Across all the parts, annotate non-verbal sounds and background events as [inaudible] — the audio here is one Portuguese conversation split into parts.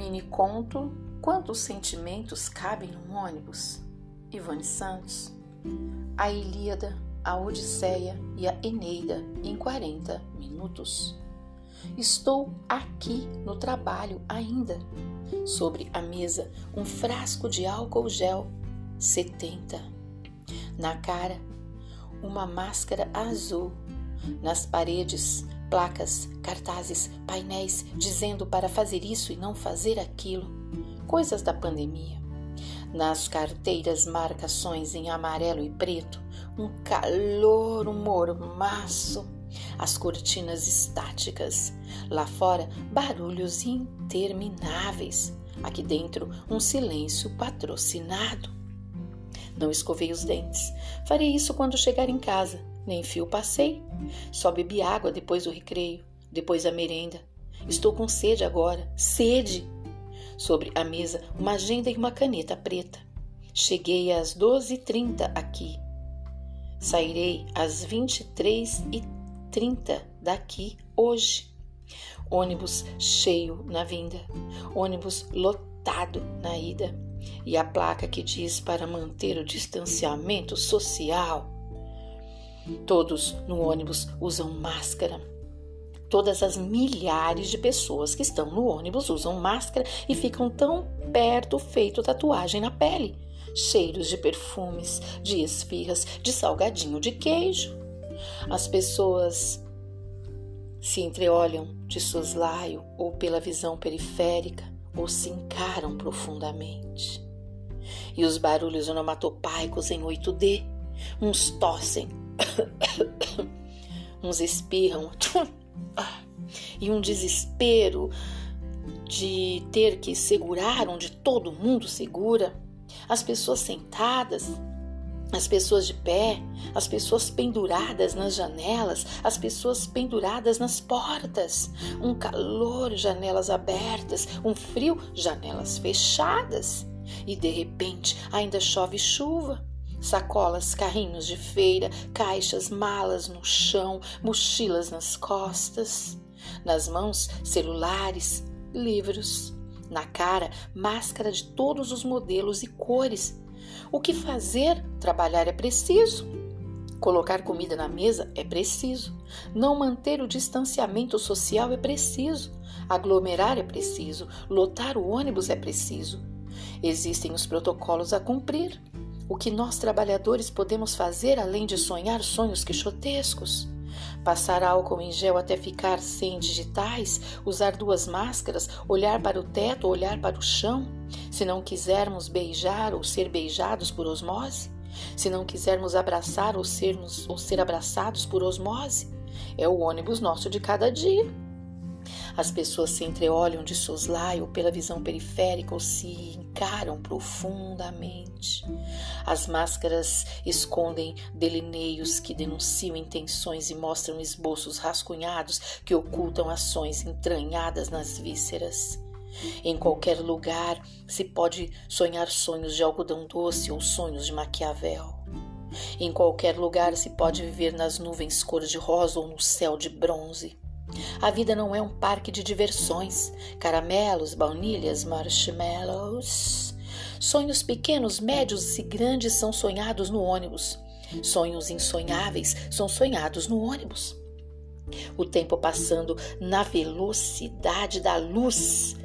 mini conto Quantos sentimentos cabem num ônibus? Ivone Santos. A Ilíada, a Odisseia e a Eneida em 40 minutos. Estou aqui no trabalho ainda. Sobre a mesa, um frasco de álcool gel 70. Na cara, uma máscara azul. Nas paredes, placas, cartazes, painéis dizendo para fazer isso e não fazer aquilo. Coisas da pandemia. Nas carteiras, marcações em amarelo e preto, um calor, um mormaço. As cortinas estáticas. Lá fora, barulhos intermináveis. Aqui dentro, um silêncio patrocinado. Não escovei os dentes. Farei isso quando chegar em casa. Nem fio passei. Só bebi água depois do recreio, depois da merenda. Estou com sede agora. Sede! Sobre a mesa, uma agenda e uma caneta preta. Cheguei às 12h30 aqui. Sairei às 23h30 daqui hoje. Ônibus cheio na vinda, ônibus lotado na ida e a placa que diz para manter o distanciamento social. Todos no ônibus usam máscara. Todas as milhares de pessoas que estão no ônibus usam máscara e ficam tão perto feito tatuagem na pele. Cheiros de perfumes, de esfirras, de salgadinho de queijo. As pessoas se entreolham de soslaio ou pela visão periférica ou se encaram profundamente. E os barulhos onomatopaicos em 8D, uns tossem, [coughs] uns espirram, [coughs] e um desespero de ter que segurar onde todo mundo segura, as pessoas sentadas, as pessoas de pé, as pessoas penduradas nas janelas, as pessoas penduradas nas portas, um calor, janelas abertas, um frio, janelas fechadas. E de repente ainda chove chuva. Sacolas, carrinhos de feira, caixas, malas no chão, mochilas nas costas. Nas mãos, celulares, livros. Na cara, máscara de todos os modelos e cores o que fazer? Trabalhar é preciso. Colocar comida na mesa é preciso. Não manter o distanciamento social é preciso. Aglomerar é preciso. Lotar o ônibus é preciso. Existem os protocolos a cumprir. O que nós trabalhadores podemos fazer além de sonhar sonhos quixotescos? Passar álcool em gel até ficar sem digitais, usar duas máscaras, olhar para o teto, olhar para o chão? Se não quisermos beijar ou ser beijados por osmose? Se não quisermos abraçar ou, sermos, ou ser abraçados por osmose? É o ônibus nosso de cada dia. As pessoas se entreolham de soslaio pela visão periférica ou se encaram profundamente. As máscaras escondem delineios que denunciam intenções e mostram esboços rascunhados que ocultam ações entranhadas nas vísceras. Em qualquer lugar se pode sonhar sonhos de algodão doce ou sonhos de Maquiavel. Em qualquer lugar se pode viver nas nuvens cor-de-rosa ou no céu de bronze. A vida não é um parque de diversões, caramelos, baunilhas, marshmallows. Sonhos pequenos, médios e grandes são sonhados no ônibus. Sonhos insonháveis são sonhados no ônibus. O tempo passando na velocidade da luz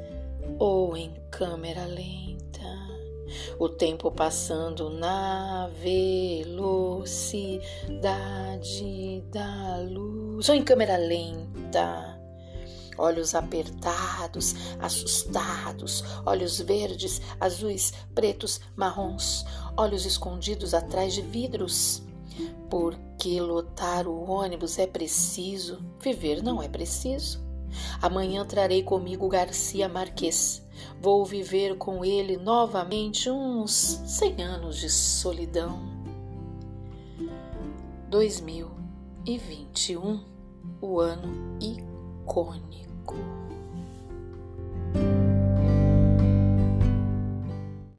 ou em câmera lenta. O tempo passando na velocidade da luz ou em câmera lenta. Olhos apertados, assustados, olhos verdes, azuis, pretos, marrons, olhos escondidos atrás de vidros. Porque lotar o ônibus é preciso, viver não é preciso. Amanhã trarei comigo Garcia Marques. Vou viver com ele novamente uns cem anos de solidão. 2021, o ano icônico.